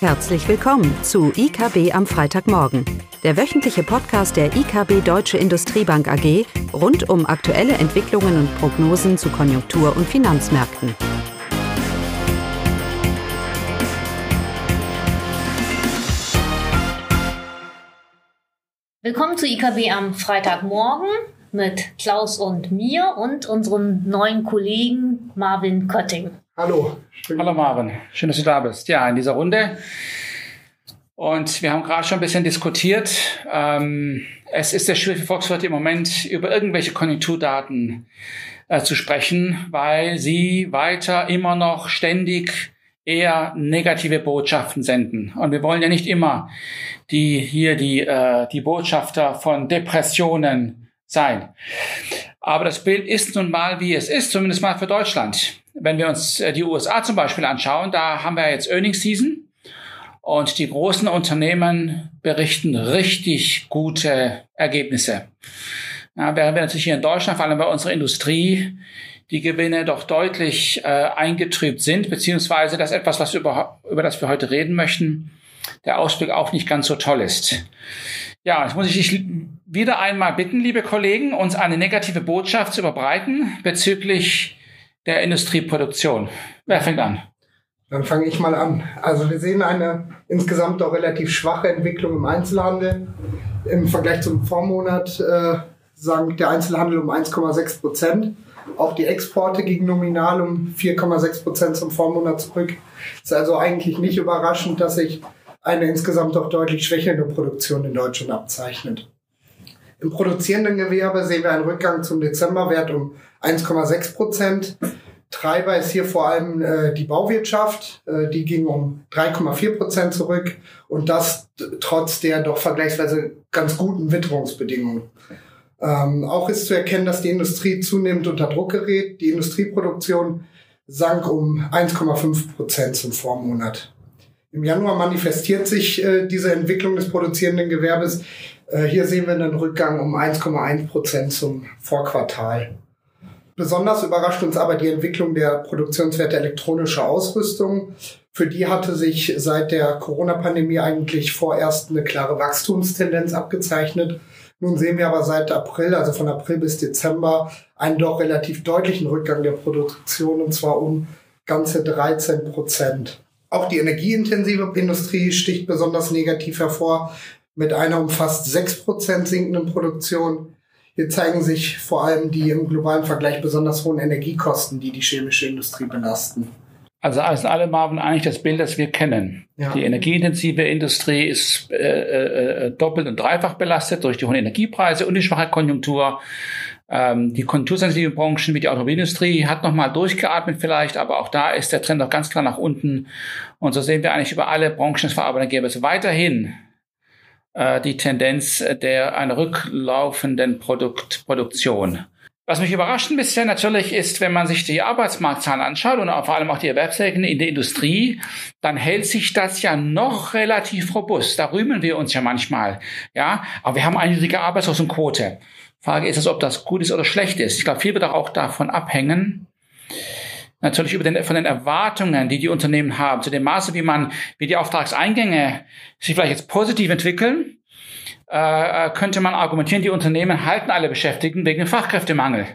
Herzlich willkommen zu IKB am Freitagmorgen, der wöchentliche Podcast der IKB Deutsche Industriebank AG rund um aktuelle Entwicklungen und Prognosen zu Konjunktur- und Finanzmärkten. Willkommen zu IKB am Freitagmorgen mit Klaus und mir und unserem neuen Kollegen Marvin Kötting. Hallo. Hallo Marvin, schön, dass du da bist. Ja, in dieser Runde. Und wir haben gerade schon ein bisschen diskutiert. Ähm, es ist sehr schwierig für Volkswirte im Moment über irgendwelche Konjunkturdaten äh, zu sprechen, weil sie weiter immer noch ständig eher negative Botschaften senden. Und wir wollen ja nicht immer die hier die äh, die Botschafter von Depressionen sein. Aber das Bild ist nun mal, wie es ist, zumindest mal für Deutschland. Wenn wir uns äh, die USA zum Beispiel anschauen, da haben wir jetzt Earnings Season und die großen Unternehmen berichten richtig gute Ergebnisse. Ja, während wir natürlich hier in Deutschland, vor allem bei unserer Industrie, die Gewinne doch deutlich äh, eingetrübt sind, beziehungsweise das etwas, was über, über das wir heute reden möchten, der Ausblick auch nicht ganz so toll ist. Ja, jetzt muss ich dich wieder einmal bitten, liebe Kollegen, uns eine negative Botschaft zu überbreiten bezüglich der Industrieproduktion. Wer fängt an? Dann fange ich mal an. Also wir sehen eine insgesamt doch relativ schwache Entwicklung im Einzelhandel. Im Vergleich zum Vormonat äh, sank der Einzelhandel um 1,6 Prozent. Auch die Exporte gingen nominal um 4,6 Prozent zum Vormonat zurück. Ist also eigentlich nicht überraschend, dass sich eine insgesamt doch deutlich schwächelnde Produktion in Deutschland abzeichnet. Im produzierenden Gewerbe sehen wir einen Rückgang zum Dezemberwert um 1,6 Prozent. Treiber ist hier vor allem äh, die Bauwirtschaft. Äh, die ging um 3,4 Prozent zurück und das trotz der doch vergleichsweise ganz guten Witterungsbedingungen. Ähm, auch ist zu erkennen, dass die Industrie zunehmend unter Druck gerät. Die Industrieproduktion sank um 1,5 Prozent zum Vormonat. Im Januar manifestiert sich äh, diese Entwicklung des produzierenden Gewerbes hier sehen wir einen Rückgang um 1,1 Prozent zum Vorquartal. Besonders überrascht uns aber die Entwicklung der Produktionswerte elektronischer Ausrüstung. Für die hatte sich seit der Corona-Pandemie eigentlich vorerst eine klare Wachstumstendenz abgezeichnet. Nun sehen wir aber seit April, also von April bis Dezember, einen doch relativ deutlichen Rückgang der Produktion und zwar um ganze 13 Prozent. Auch die energieintensive Industrie sticht besonders negativ hervor mit einer um fast 6% sinkenden Produktion. Hier zeigen sich vor allem die im globalen Vergleich besonders hohen Energiekosten, die die chemische Industrie belasten. Also alles in allem haben eigentlich das Bild, das wir kennen. Ja. Die energieintensive Industrie ist äh, äh, äh, doppelt und dreifach belastet durch die hohen Energiepreise und die schwache Konjunktur. Ähm, die konjunktursensitiven Branchen wie die Automobilindustrie hat nochmal durchgeatmet vielleicht, aber auch da ist der Trend noch ganz klar nach unten. Und so sehen wir eigentlich über alle Branchen des Verarbeitungsgebers weiterhin die Tendenz der einer rücklaufenden Produkt, Produktion. Was mich überrascht ein bisschen natürlich ist, wenn man sich die Arbeitsmarktzahlen anschaut und vor allem auch die Erwerbsfähigen in der Industrie, dann hält sich das ja noch relativ robust. Da rühmen wir uns ja manchmal. Ja, aber wir haben eine niedrige Arbeitslosenquote. Frage ist es, ob das gut ist oder schlecht ist. Ich glaube, viel wird auch davon abhängen, natürlich über den, von den Erwartungen, die die Unternehmen haben, zu dem Maße, wie man, wie die Auftragseingänge sich vielleicht jetzt positiv entwickeln, äh, könnte man argumentieren, die Unternehmen halten alle Beschäftigten wegen dem Fachkräftemangel.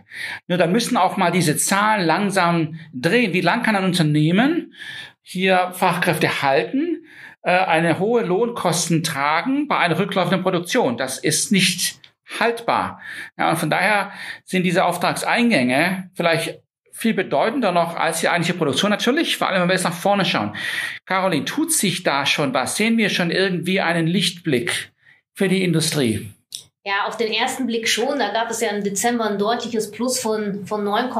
Nur dann müssen auch mal diese Zahlen langsam drehen. Wie lang kann ein Unternehmen hier Fachkräfte halten, äh, eine hohe Lohnkosten tragen bei einer rücklaufenden Produktion? Das ist nicht haltbar. Ja, und von daher sind diese Auftragseingänge vielleicht viel bedeutender noch als die eigentliche Produktion. Natürlich, vor allem wenn wir jetzt nach vorne schauen. Caroline, tut sich da schon was? Sehen wir schon irgendwie einen Lichtblick für die Industrie? Ja, auf den ersten Blick schon. Da gab es ja im Dezember ein deutliches Plus von, von 9,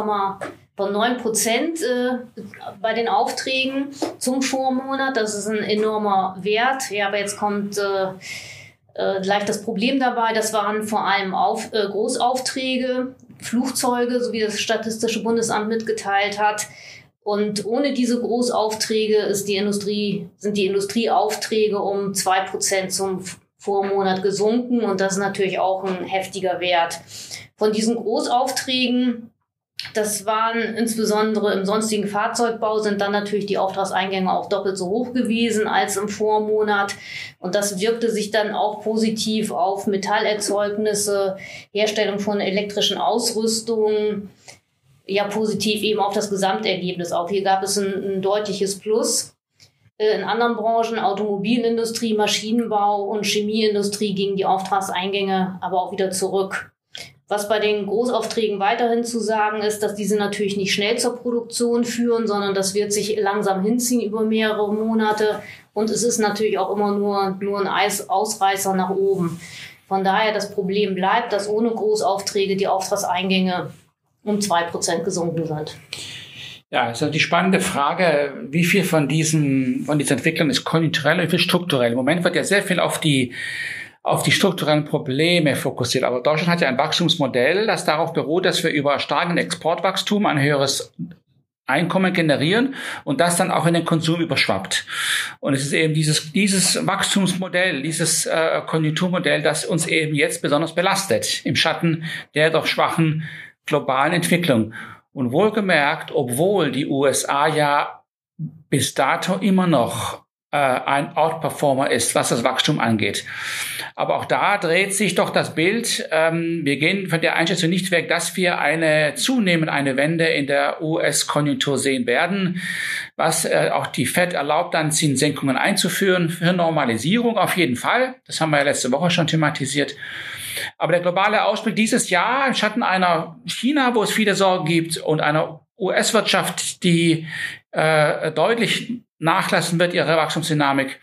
von 9 Prozent äh, bei den Aufträgen zum Vormonat. Das ist ein enormer Wert. Ja, aber jetzt kommt äh, äh, leicht das Problem dabei. Das waren vor allem auf, äh, Großaufträge. Flugzeuge, so wie das Statistische Bundesamt mitgeteilt hat. Und ohne diese Großaufträge ist die Industrie, sind die Industrieaufträge um zwei Prozent zum Vormonat gesunken. Und das ist natürlich auch ein heftiger Wert. Von diesen Großaufträgen Das waren insbesondere im sonstigen Fahrzeugbau sind dann natürlich die Auftragseingänge auch doppelt so hoch gewesen als im Vormonat. Und das wirkte sich dann auch positiv auf Metallerzeugnisse, Herstellung von elektrischen Ausrüstungen, ja positiv eben auf das Gesamtergebnis auf. Hier gab es ein, ein deutliches Plus. Äh, in anderen Branchen, Automobilindustrie, Maschinenbau und Chemieindustrie, gingen die Auftragseingänge aber auch wieder zurück. Was bei den Großaufträgen weiterhin zu sagen ist, dass diese natürlich nicht schnell zur Produktion führen, sondern das wird sich langsam hinziehen über mehrere Monate. Und es ist natürlich auch immer nur, nur ein Eis Ausreißer nach oben. Von daher das Problem bleibt, dass ohne Großaufträge die Auftragseingänge um zwei Prozent gesunken sind. Ja, also die spannende Frage, wie viel von diesen, von dieser Entwicklung ist konjunkturell und wie viel strukturell? Im Moment wird ja sehr viel auf die auf die strukturellen Probleme fokussiert. Aber Deutschland hat ja ein Wachstumsmodell, das darauf beruht, dass wir über starken Exportwachstum ein höheres Einkommen generieren und das dann auch in den Konsum überschwappt. Und es ist eben dieses, dieses Wachstumsmodell, dieses äh, Konjunkturmodell, das uns eben jetzt besonders belastet im Schatten der doch schwachen globalen Entwicklung. Und wohlgemerkt, obwohl die USA ja bis dato immer noch ein Outperformer ist, was das Wachstum angeht. Aber auch da dreht sich doch das Bild. Ähm, wir gehen von der Einschätzung nicht weg, dass wir eine zunehmend eine Wende in der US-Konjunktur sehen werden, was äh, auch die Fed erlaubt, dann Zinssenkungen einzuführen für Normalisierung auf jeden Fall. Das haben wir ja letzte Woche schon thematisiert. Aber der globale Ausblick dieses Jahr im Schatten einer China, wo es viele Sorgen gibt, und einer US-Wirtschaft, die äh, deutlich nachlassen wird, ihre Wachstumsdynamik,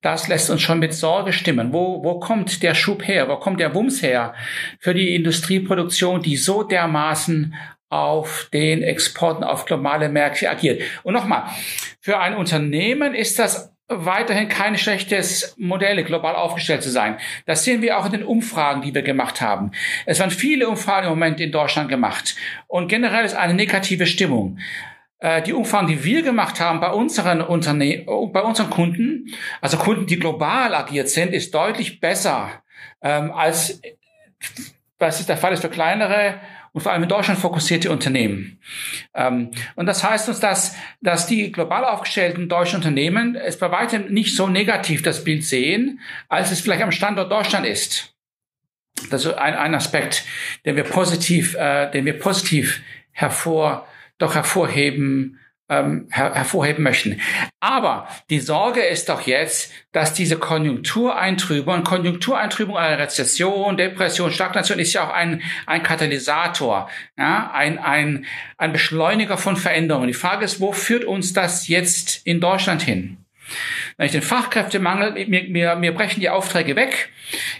das lässt uns schon mit Sorge stimmen. Wo, wo kommt der Schub her? Wo kommt der Wumms her für die Industrieproduktion, die so dermaßen auf den Exporten auf globale Märkte agiert? Und nochmal, für ein Unternehmen ist das weiterhin kein schlechtes Modell, global aufgestellt zu sein. Das sehen wir auch in den Umfragen, die wir gemacht haben. Es waren viele Umfragen im Moment in Deutschland gemacht. Und generell ist eine negative Stimmung. Äh, die Umfragen, die wir gemacht haben bei unseren Unternehmen, bei unseren Kunden, also Kunden, die global agiert sind, ist deutlich besser ähm, als was ist der Fall ist für kleinere und vor allem in Deutschland fokussierte Unternehmen. Ähm, und das heißt uns, dass, dass die global aufgestellten deutschen Unternehmen es bei weitem nicht so negativ das Bild sehen, als es vielleicht am Standort Deutschland ist. Das ist ein, ein Aspekt, den wir positiv, äh, den wir positiv hervor doch hervorheben, ähm, her hervorheben möchten. Aber die Sorge ist doch jetzt, dass diese Konjunktureintrübung, Konjunktureintrübung einer Rezession, Depression, Stagnation ist ja auch ein, ein Katalysator, ja, ein, ein, ein Beschleuniger von Veränderungen. Die Frage ist, wo führt uns das jetzt in Deutschland hin? Wenn ich den Fachkräftemangel, mir, mir, mir brechen die Aufträge weg.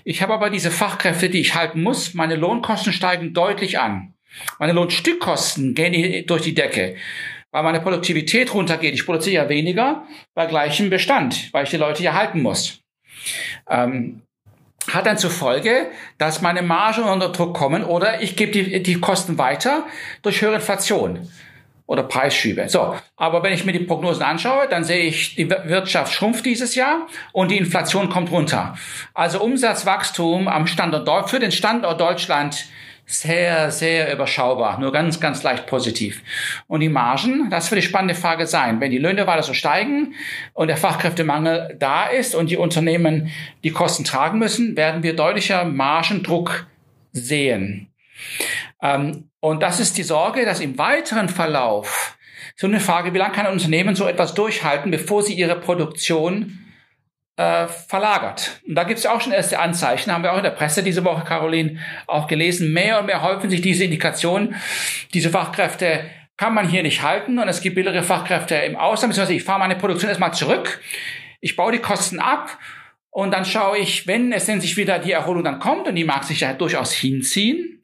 Ich habe aber diese Fachkräfte, die ich halten muss. Meine Lohnkosten steigen deutlich an. Meine Lohnstückkosten gehen durch die Decke, weil meine Produktivität runtergeht. Ich produziere ja weniger bei gleichem Bestand, weil ich die Leute ja halten muss. Ähm, hat dann zur Folge, dass meine Margen unter Druck kommen oder ich gebe die, die Kosten weiter durch höhere Inflation oder Preisschübe. So, aber wenn ich mir die Prognosen anschaue, dann sehe ich, die Wirtschaft schrumpft dieses Jahr und die Inflation kommt runter. Also Umsatzwachstum am Standort für den Standort Deutschland sehr, sehr überschaubar, nur ganz, ganz leicht positiv. Und die Margen, das wird die spannende Frage sein. Wenn die Löhne weiter so steigen und der Fachkräftemangel da ist und die Unternehmen die Kosten tragen müssen, werden wir deutlicher Margendruck sehen. Ähm, und das ist die Sorge, dass im weiteren Verlauf so eine Frage, wie lange kann ein Unternehmen so etwas durchhalten, bevor sie ihre Produktion äh, verlagert. Und da gibt es auch schon erste Anzeichen, haben wir auch in der Presse diese Woche, Caroline, auch gelesen. Mehr und mehr häufen sich diese Indikationen. Diese Fachkräfte kann man hier nicht halten und es gibt billigere Fachkräfte im Ausland, beziehungsweise ich fahre meine Produktion erstmal zurück, ich baue die Kosten ab und dann schaue ich, wenn es denn sich wieder die Erholung dann kommt und die mag sich ja durchaus hinziehen,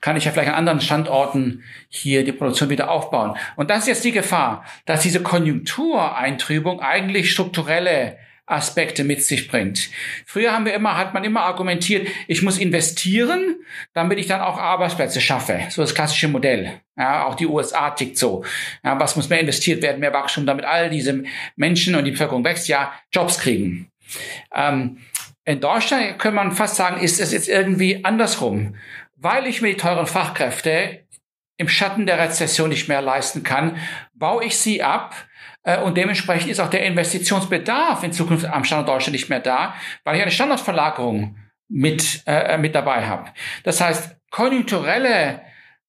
kann ich ja vielleicht an anderen Standorten hier die Produktion wieder aufbauen. Und das ist jetzt die Gefahr, dass diese Konjunktureintrübung eigentlich strukturelle Aspekte mit sich bringt. Früher haben wir immer, hat man immer argumentiert, ich muss investieren, damit ich dann auch Arbeitsplätze schaffe. So das klassische Modell. Ja, auch die USA tickt so. Ja, was muss mehr investiert werden, mehr Wachstum, damit all diese Menschen und die Bevölkerung wächst, ja, Jobs kriegen. Ähm, in Deutschland kann man fast sagen, ist es jetzt irgendwie andersrum weil ich mir die teuren Fachkräfte im Schatten der Rezession nicht mehr leisten kann, baue ich sie ab. Äh, und dementsprechend ist auch der Investitionsbedarf in Zukunft am Standort Deutschland nicht mehr da, weil ich eine Standortverlagerung mit, äh, mit dabei habe. Das heißt, konjunkturelle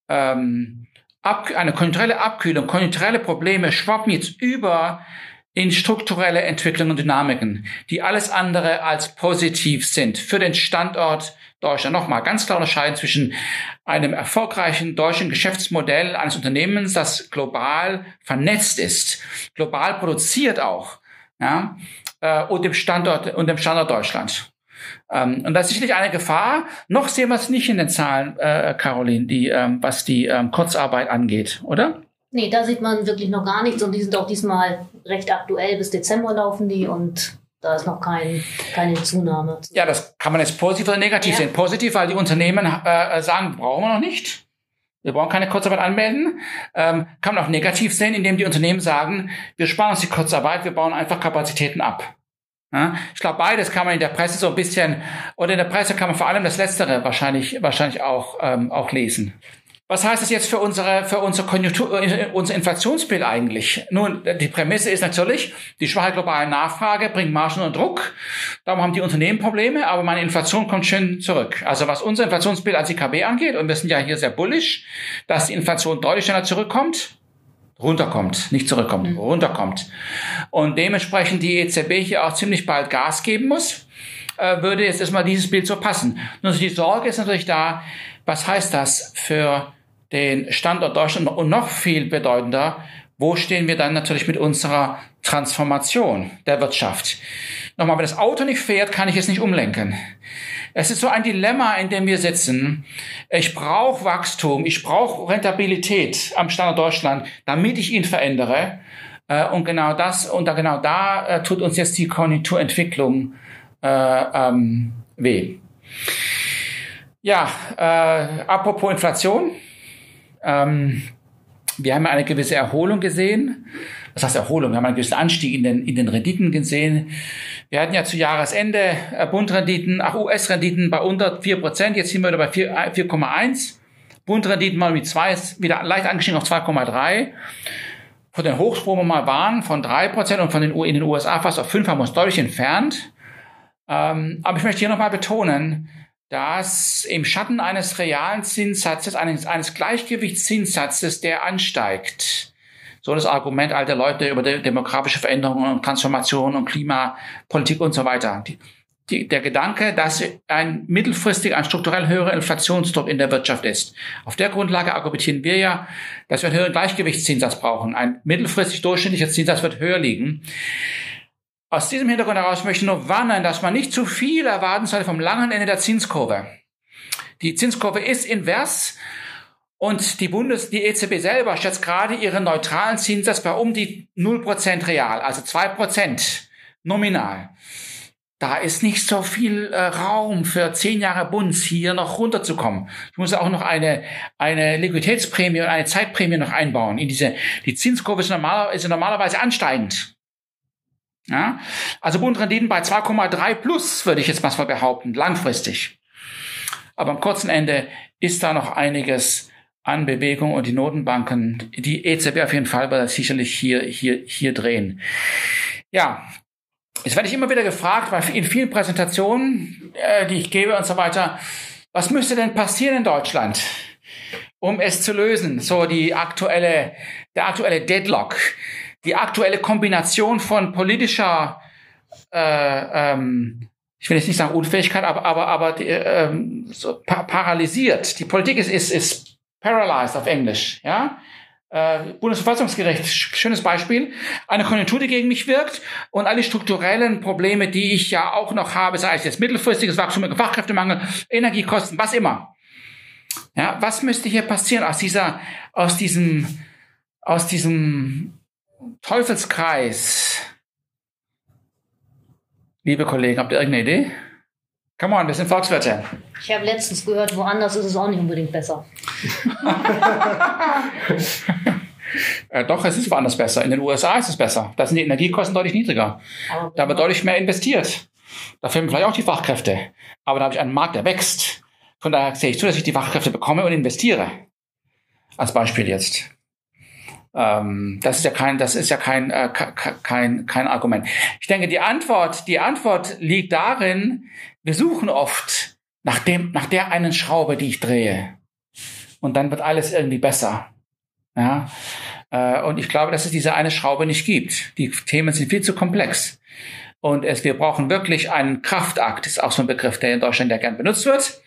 ähm, ab, eine konjunkturelle Abkühlung, konjunkturelle Probleme schwappen jetzt über in strukturelle Entwicklungen und Dynamiken, die alles andere als positiv sind für den Standort Deutschland. Nochmal ganz klar unterscheiden zwischen einem erfolgreichen deutschen Geschäftsmodell eines Unternehmens, das global vernetzt ist, global produziert auch, ja, äh, und dem Standort und dem Standort Deutschland. Ähm, und das ist sicherlich eine Gefahr. Noch sehen wir es nicht in den Zahlen, äh, Caroline, die, ähm, was die ähm, Kurzarbeit angeht, oder? Nee, da sieht man wirklich noch gar nichts und die sind auch diesmal recht aktuell. Bis Dezember laufen die und da ist noch kein, keine Zunahme. Ja, das kann man jetzt positiv oder negativ ja. sehen. Positiv, weil die Unternehmen äh, sagen, brauchen wir noch nicht. Wir brauchen keine Kurzarbeit anmelden. Ähm, kann man auch negativ sehen, indem die Unternehmen sagen, wir sparen uns die Kurzarbeit, wir bauen einfach Kapazitäten ab. Ja, ich glaube, beides kann man in der Presse so ein bisschen, oder in der Presse kann man vor allem das Letztere wahrscheinlich, wahrscheinlich auch, ähm, auch lesen. Was heißt das jetzt für unsere, für unsere Konjunktur, äh, unser Inflationsbild eigentlich? Nun, die Prämisse ist natürlich, die schwache globale Nachfrage bringt Margen unter Druck. Darum haben die Unternehmen Probleme, aber meine Inflation kommt schön zurück. Also was unser Inflationsbild als IKB angeht, und wir sind ja hier sehr bullish, dass die Inflation deutlich schneller zurückkommt, runterkommt, nicht zurückkommt, mhm. runterkommt. Und dementsprechend die EZB hier auch ziemlich bald Gas geben muss, äh, würde jetzt erstmal dieses Bild so passen. Nur die Sorge ist natürlich da, was heißt das für den Standort Deutschland und noch viel bedeutender, wo stehen wir dann natürlich mit unserer Transformation der Wirtschaft? Nochmal, wenn das Auto nicht fährt, kann ich es nicht umlenken. Es ist so ein Dilemma, in dem wir sitzen. Ich brauche Wachstum, ich brauche Rentabilität am Standort Deutschland, damit ich ihn verändere. Äh, und genau das, und da genau da äh, tut uns jetzt die Konjunkturentwicklung äh, ähm, weh. Ja, äh, apropos Inflation. Ähm, wir haben eine gewisse Erholung gesehen. Was heißt Erholung? Wir haben einen gewissen Anstieg in den, in den Renditen gesehen. Wir hatten ja zu Jahresende äh, Bundrenditen, auch US-Renditen bei unter 4 Prozent. Jetzt sind wir wieder bei 4,1. Bundrenditen mal mit 2 ist wieder leicht angestiegen auf 2,3. Von den Hochsprung wo wir mal waren von 3 Prozent und von den, in den USA fast auf 5 haben wir uns deutlich entfernt. Ähm, aber ich möchte hier nochmal betonen, dass im Schatten eines realen Zinssatzes, eines, eines Gleichgewichtszinssatzes, der ansteigt, so das Argument alter Leute über die demografische Veränderung und Transformation und Klimapolitik und so weiter. Die, die, der Gedanke, dass ein mittelfristig ein strukturell höherer Inflationsdruck in der Wirtschaft ist. Auf der Grundlage argumentieren wir ja, dass wir einen höheren Gleichgewichtszinssatz brauchen. Ein mittelfristig durchschnittlicher Zinssatz wird höher liegen. Aus diesem Hintergrund heraus möchte ich nur warnen, dass man nicht zu viel erwarten soll vom langen Ende der Zinskurve. Die Zinskurve ist invers und die Bundes, die EZB selber schätzt gerade ihren neutralen Zinssatz bei um die 0% real, also 2% nominal. Da ist nicht so viel äh, Raum für zehn Jahre Bunds hier noch runterzukommen. Ich muss auch noch eine, eine Liquiditätsprämie und eine Zeitprämie noch einbauen. In diese, die Zinskurve ist, normaler, ist normalerweise ansteigend. Ja? Also Bundrenditen bei 2,3 plus, würde ich jetzt mal behaupten, langfristig. Aber am kurzen Ende ist da noch einiges an Bewegung und die Notenbanken, die EZB auf jeden Fall, wird sicherlich hier, hier, hier drehen. Ja, jetzt werde ich immer wieder gefragt, weil in vielen Präsentationen, äh, die ich gebe und so weiter, was müsste denn passieren in Deutschland, um es zu lösen? So die aktuelle, der aktuelle Deadlock die aktuelle Kombination von politischer, äh, ähm, ich will jetzt nicht sagen Unfähigkeit, aber aber aber die, ähm, so pa paralysiert. Die Politik ist ist ist paralyzed auf Englisch, ja. Äh, Bundesverfassungsgericht, schönes Beispiel. Eine Konjunktur, die gegen mich wirkt und alle strukturellen Probleme, die ich ja auch noch habe, sei es jetzt mittelfristiges Wachstum, Fachkräftemangel, Energiekosten, was immer. Ja, was müsste hier passieren aus dieser, aus diesem, aus diesem Teufelskreis. Liebe Kollegen, habt ihr irgendeine Idee? Come on, wir sind Volkswirte. Ich habe letztens gehört, woanders ist es auch nicht unbedingt besser. äh, doch, es ist woanders besser. In den USA ist es besser. Da sind die Energiekosten deutlich niedriger. da wird deutlich mehr investiert. Da fehlen vielleicht auch die Fachkräfte. Aber da habe ich einen Markt, der wächst. Von daher sehe ich zu, dass ich die Fachkräfte bekomme und investiere. Als Beispiel jetzt. Ähm, das ist ja kein, das ist ja kein, äh, kein, kein Argument. Ich denke, die Antwort, die Antwort liegt darin, wir suchen oft nach dem, nach der einen Schraube, die ich drehe. Und dann wird alles irgendwie besser. Ja. Äh, und ich glaube, dass es diese eine Schraube nicht gibt. Die Themen sind viel zu komplex. Und es, wir brauchen wirklich einen Kraftakt, ist auch so ein Begriff, der in Deutschland ja gern benutzt wird.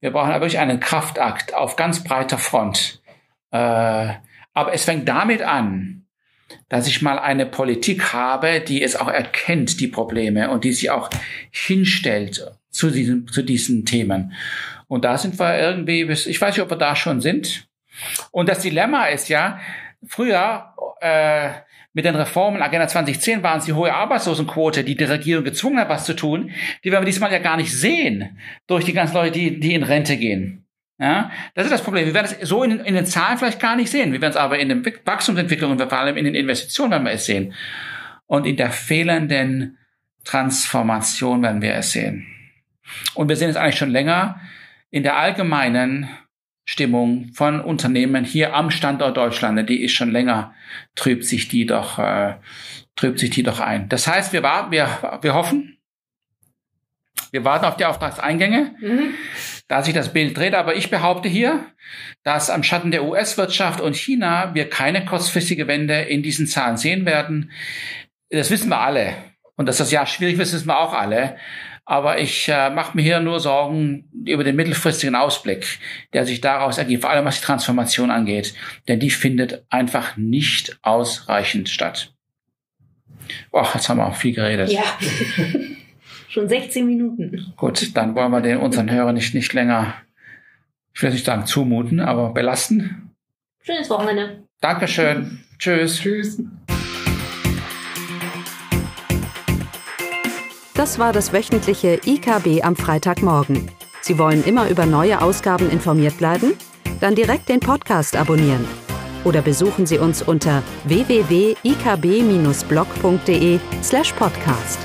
Wir brauchen aber wirklich einen Kraftakt auf ganz breiter Front. Äh, aber es fängt damit an, dass ich mal eine Politik habe, die es auch erkennt, die Probleme und die sich auch hinstellt zu diesen, zu diesen Themen. Und da sind wir irgendwie, ich weiß nicht, ob wir da schon sind. Und das Dilemma ist ja, früher äh, mit den Reformen Agenda 2010 waren es die hohe Arbeitslosenquote, die die Regierung gezwungen hat, was zu tun. Die werden wir diesmal ja gar nicht sehen durch die ganzen Leute, die, die in Rente gehen. Ja, das ist das Problem. Wir werden es so in, in den Zahlen vielleicht gar nicht sehen. Wir werden es aber in den Wachstumsentwicklungen, vor allem in den Investitionen werden wir es sehen. Und in der fehlenden Transformation werden wir es sehen. Und wir sehen es eigentlich schon länger in der allgemeinen Stimmung von Unternehmen hier am Standort Deutschland. Die ist schon länger, trübt sich die doch, äh, trübt sich die doch ein. Das heißt, wir, warten, wir, wir hoffen, wir warten auf die Auftragseingänge. Mhm da sich das Bild dreht. Aber ich behaupte hier, dass am Schatten der US-Wirtschaft und China wir keine kurzfristige Wende in diesen Zahlen sehen werden. Das wissen wir alle. Und dass das Jahr schwierig wird, wissen wir auch alle. Aber ich äh, mache mir hier nur Sorgen über den mittelfristigen Ausblick, der sich daraus ergibt, vor allem was die Transformation angeht. Denn die findet einfach nicht ausreichend statt. Boah, jetzt haben wir auch viel geredet. Ja. Schon 16 Minuten. Gut, dann wollen wir den unseren Hörern nicht, nicht länger, ich will nicht sagen zumuten, aber belasten. Schönes Wochenende. Dankeschön. Tschüss. Tschüss. Das war das wöchentliche IKB am Freitagmorgen. Sie wollen immer über neue Ausgaben informiert bleiben? Dann direkt den Podcast abonnieren. Oder besuchen Sie uns unter www.ikb-blog.de slash podcast.